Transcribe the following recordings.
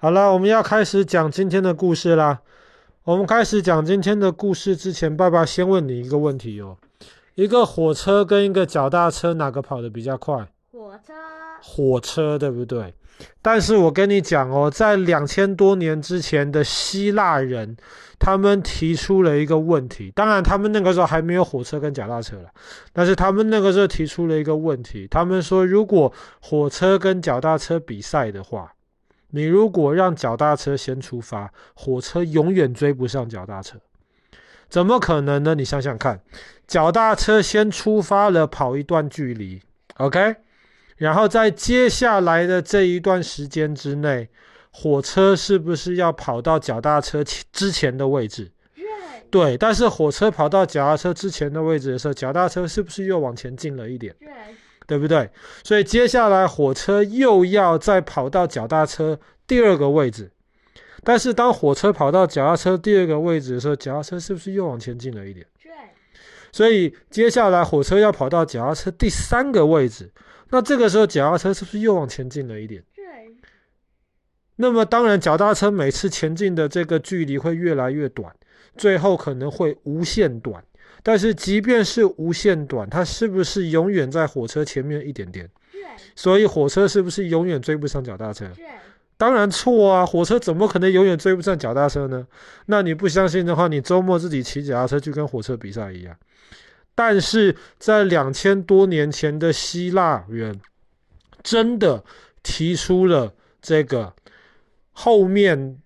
好了，我们要开始讲今天的故事啦。我们开始讲今天的故事之前，爸爸先问你一个问题哦：一个火车跟一个脚踏车，哪个跑得比较快？火车。火车，对不对？但是我跟你讲哦，在两千多年之前的希腊人，他们提出了一个问题。当然，他们那个时候还没有火车跟脚踏车了，但是他们那个时候提出了一个问题。他们说，如果火车跟脚踏车比赛的话，你如果让脚踏车先出发，火车永远追不上脚踏车。怎么可能呢？你想想看，脚踏车先出发了，跑一段距离，OK？然后在接下来的这一段时间之内，火车是不是要跑到脚踏车之前的位置？对，但是火车跑到脚踏车之前的位置的时候，脚踏车是不是又往前进了一点？对不对？所以接下来火车又要再跑到脚踏车第二个位置，但是当火车跑到脚踏车第二个位置的时候，脚踏车是不是又往前进了一点？所以接下来火车要跑到脚踏车第三个位置。那这个时候，脚踏车是不是又往前进了一点？对。那么当然，脚踏车每次前进的这个距离会越来越短，最后可能会无限短。但是即便是无限短，它是不是永远在火车前面一点点？对。所以火车是不是永远追不上脚踏车？对。当然错啊！火车怎么可能永远追不上脚踏车呢？那你不相信的话，你周末自己骑脚踏车去跟火车比赛一样。但是在两千多年前的希腊人，真的提出了这个后面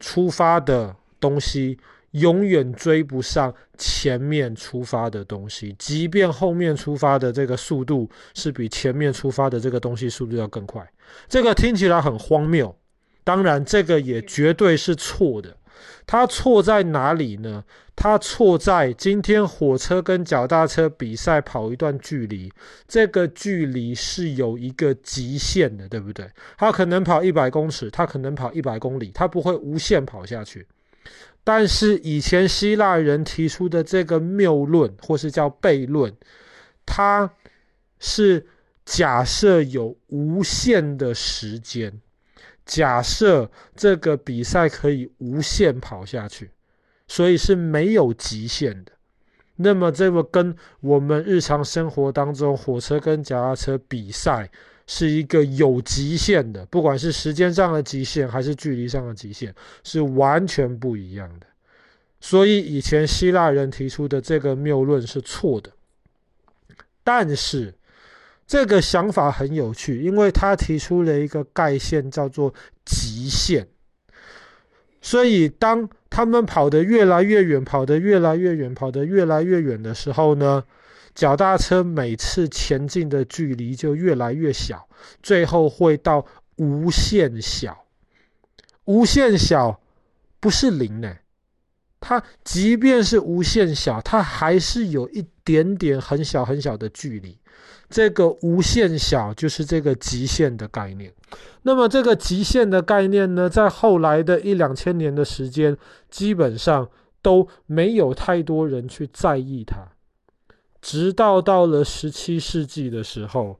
出发的东西永远追不上前面出发的东西，即便后面出发的这个速度是比前面出发的这个东西速度要更快。这个听起来很荒谬，当然这个也绝对是错的。它错在哪里呢？它错在今天火车跟脚踏车比赛跑一段距离，这个距离是有一个极限的，对不对？它可能跑一百公尺，它可能跑一百公里，它不会无限跑下去。但是以前希腊人提出的这个谬论，或是叫悖论，它是假设有无限的时间。假设这个比赛可以无限跑下去，所以是没有极限的。那么，这个跟我们日常生活当中火车跟脚踏车比赛是一个有极限的，不管是时间上的极限还是距离上的极限，是完全不一样的。所以，以前希腊人提出的这个谬论是错的，但是。这个想法很有趣，因为他提出了一个概念，叫做极限。所以，当他们跑得越来越远，跑得越来越远，跑得越来越远的时候呢，脚踏车每次前进的距离就越来越小，最后会到无限小。无限小不是零呢，它即便是无限小，它还是有一点点很小很小的距离。这个无限小就是这个极限的概念。那么这个极限的概念呢，在后来的一两千年的时间，基本上都没有太多人去在意它。直到到了十七世纪的时候，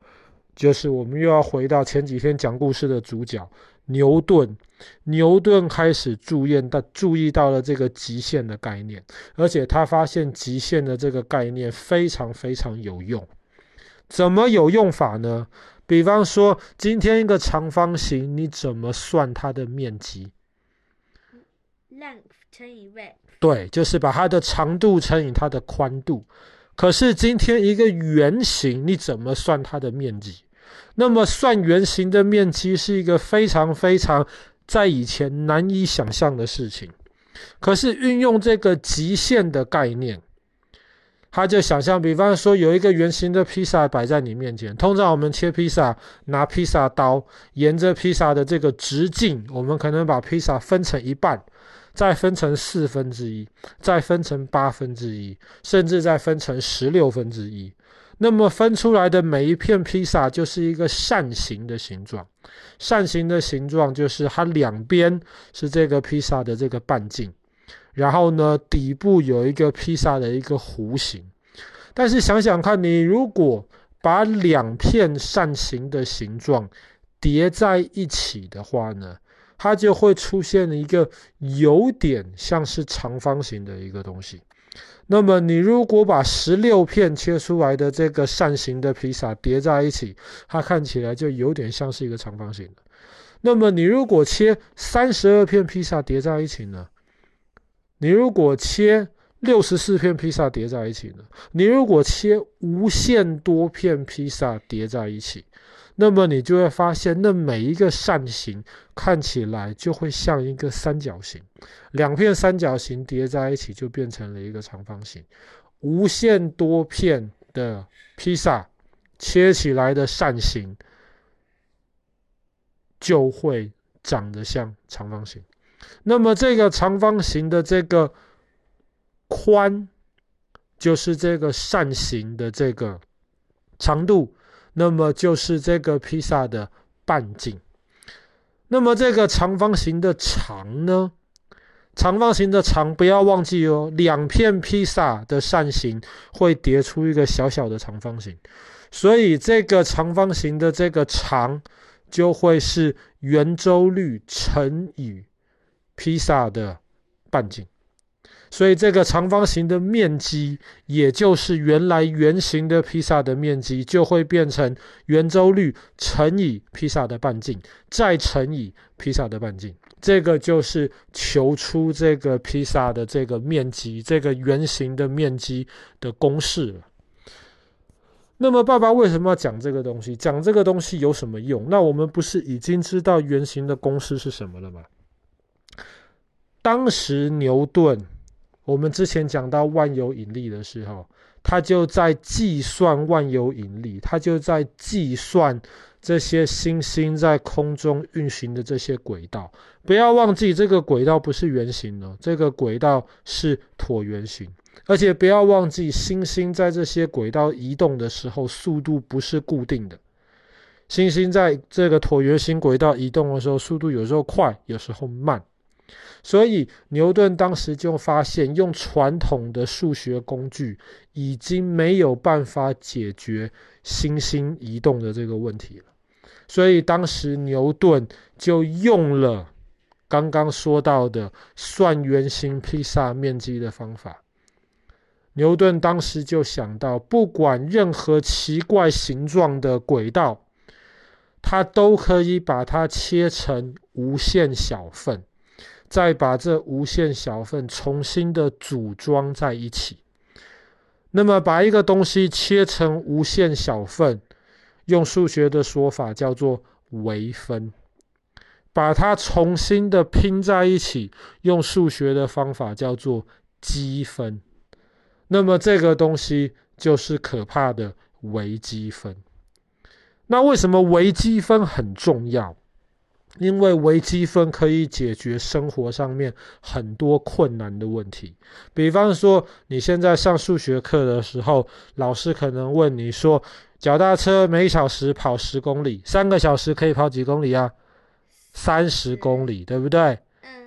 就是我们又要回到前几天讲故事的主角牛顿。牛顿开始注意到注意到了这个极限的概念，而且他发现极限的这个概念非常非常有用。怎么有用法呢？比方说，今天一个长方形，你怎么算它的面积？Length 乘以 width。对，就是把它的长度乘以它的宽度。可是今天一个圆形，你怎么算它的面积？那么算圆形的面积是一个非常非常在以前难以想象的事情。可是运用这个极限的概念。他就想象，比方说有一个圆形的披萨摆在你面前，通常我们切披萨，拿披萨刀，沿着披萨的这个直径，我们可能把披萨分成一半，再分成四分之一，再分成八分之一，甚至再分成十六分之一。那么分出来的每一片披萨就是一个扇形的形状，扇形的形状就是它两边是这个披萨的这个半径。然后呢，底部有一个披萨的一个弧形，但是想想看，你如果把两片扇形的形状叠在一起的话呢，它就会出现一个有点像是长方形的一个东西。那么你如果把十六片切出来的这个扇形的披萨叠在一起，它看起来就有点像是一个长方形。那么你如果切三十二片披萨叠在一起呢？你如果切六十四片披萨叠在一起呢？你如果切无限多片披萨叠在一起，那么你就会发现，那每一个扇形看起来就会像一个三角形，两片三角形叠在一起就变成了一个长方形。无限多片的披萨切起来的扇形就会长得像长方形。那么这个长方形的这个宽，就是这个扇形的这个长度。那么就是这个披萨的半径。那么这个长方形的长呢？长方形的长不要忘记哦，两片披萨的扇形会叠出一个小小的长方形，所以这个长方形的这个长就会是圆周率乘以披萨的半径。所以这个长方形的面积，也就是原来圆形的披萨的面积，就会变成圆周率乘以披萨的半径，再乘以披萨的半径。这个就是求出这个披萨的这个面积，这个圆形的面积的公式了。那么，爸爸为什么要讲这个东西？讲这个东西有什么用？那我们不是已经知道圆形的公式是什么了吗？当时牛顿。我们之前讲到万有引力的时候，他就在计算万有引力，他就在计算这些星星在空中运行的这些轨道。不要忘记，这个轨道不是圆形的，这个轨道是椭圆形。而且不要忘记，星星在这些轨道移动的时候，速度不是固定的。星星在这个椭圆形轨道移动的时候，速度有时候快，有时候慢。所以牛顿当时就发现，用传统的数学工具已经没有办法解决星星移动的这个问题了。所以当时牛顿就用了刚刚说到的算圆形披萨面积的方法。牛顿当时就想到，不管任何奇怪形状的轨道，他都可以把它切成无限小份。再把这无限小份重新的组装在一起，那么把一个东西切成无限小份，用数学的说法叫做微分；把它重新的拼在一起，用数学的方法叫做积分。那么这个东西就是可怕的微积分。那为什么微积分很重要？因为微积分可以解决生活上面很多困难的问题，比方说你现在上数学课的时候，老师可能问你说，脚踏车每小时跑十公里，三个小时可以跑几公里啊？三十公里，对不对？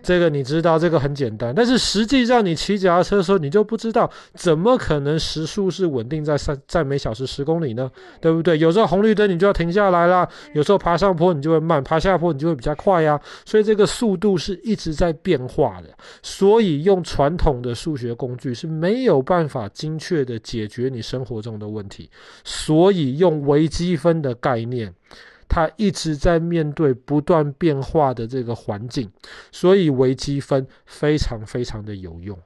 这个你知道，这个很简单，但是实际上你骑脚踏车的时候，你就不知道，怎么可能时速是稳定在三在每小时十公里呢？对不对？有时候红绿灯你就要停下来啦，有时候爬上坡你就会慢，爬下坡你就会比较快呀。所以这个速度是一直在变化的，所以用传统的数学工具是没有办法精确的解决你生活中的问题，所以用微积分的概念。他一直在面对不断变化的这个环境，所以微积分非常非常的有用。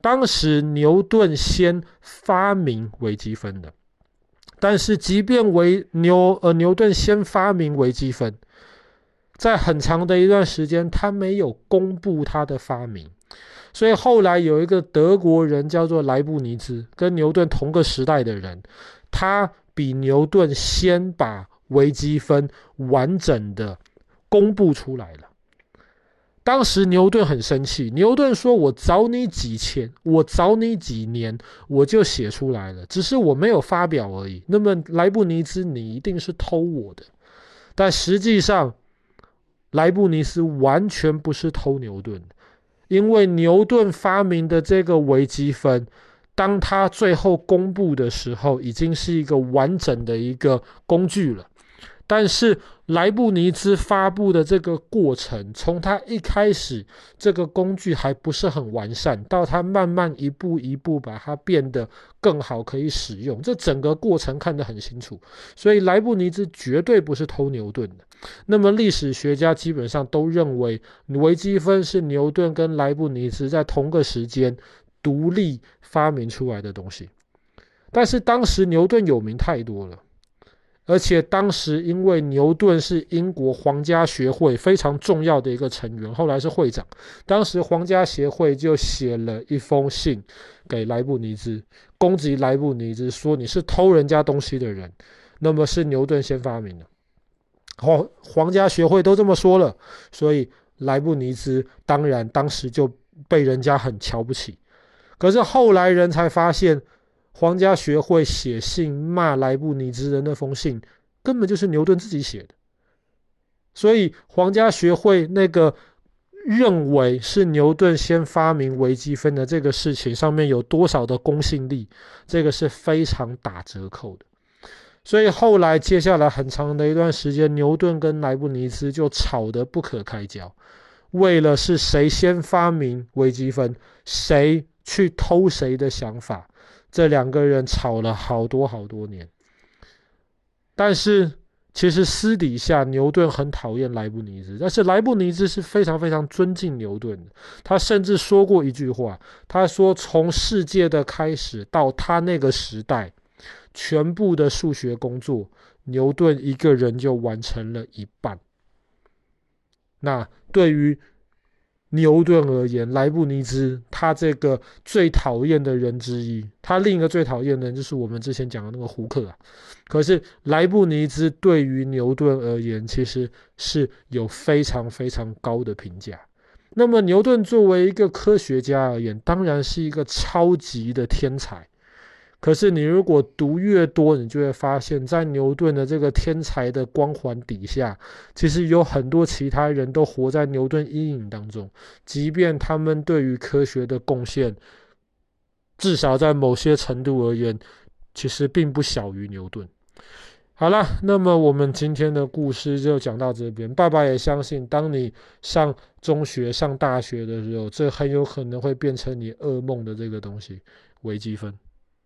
当时牛顿先发明微积分的，但是即便为牛呃牛顿先发明微积分，在很长的一段时间他没有公布他的发明，所以后来有一个德国人叫做莱布尼兹，跟牛顿同个时代的人，他比牛顿先把微积分完整的公布出来了。当时牛顿很生气，牛顿说：“我早你几千，我早你几年，我就写出来了，只是我没有发表而已。”那么莱布尼兹，你一定是偷我的。但实际上，莱布尼兹完全不是偷牛顿，因为牛顿发明的这个微积分。当他最后公布的时候，已经是一个完整的一个工具了。但是莱布尼兹发布的这个过程，从他一开始这个工具还不是很完善，到他慢慢一步一步把它变得更好可以使用，这整个过程看得很清楚。所以莱布尼兹绝对不是偷牛顿的。那么历史学家基本上都认为微积分是牛顿跟莱布尼兹在同个时间独立发明出来的东西。但是当时牛顿有名太多了。而且当时，因为牛顿是英国皇家学会非常重要的一个成员，后来是会长。当时皇家协会就写了一封信给莱布尼兹，攻击莱布尼兹，说你是偷人家东西的人。那么是牛顿先发明的，皇皇家学会都这么说了，所以莱布尼兹当然当时就被人家很瞧不起。可是后来人才发现。皇家学会写信骂莱布尼兹的那封信，根本就是牛顿自己写的。所以皇家学会那个认为是牛顿先发明微积分的这个事情上面有多少的公信力，这个是非常打折扣的。所以后来接下来很长的一段时间，牛顿跟莱布尼兹就吵得不可开交，为了是谁先发明微积分，谁去偷谁的想法。这两个人吵了好多好多年，但是其实私底下牛顿很讨厌莱布尼兹，但是莱布尼兹是非常非常尊敬牛顿的。他甚至说过一句话，他说：“从世界的开始到他那个时代，全部的数学工作，牛顿一个人就完成了一半。”那对于牛顿而言，莱布尼兹他这个最讨厌的人之一，他另一个最讨厌的人就是我们之前讲的那个胡克啊。可是莱布尼兹对于牛顿而言，其实是有非常非常高的评价。那么牛顿作为一个科学家而言，当然是一个超级的天才。可是你如果读越多，你就会发现，在牛顿的这个天才的光环底下，其实有很多其他人都活在牛顿阴影当中。即便他们对于科学的贡献，至少在某些程度而言，其实并不小于牛顿。好了，那么我们今天的故事就讲到这边。爸爸也相信，当你上中学、上大学的时候，这很有可能会变成你噩梦的这个东西——微积分。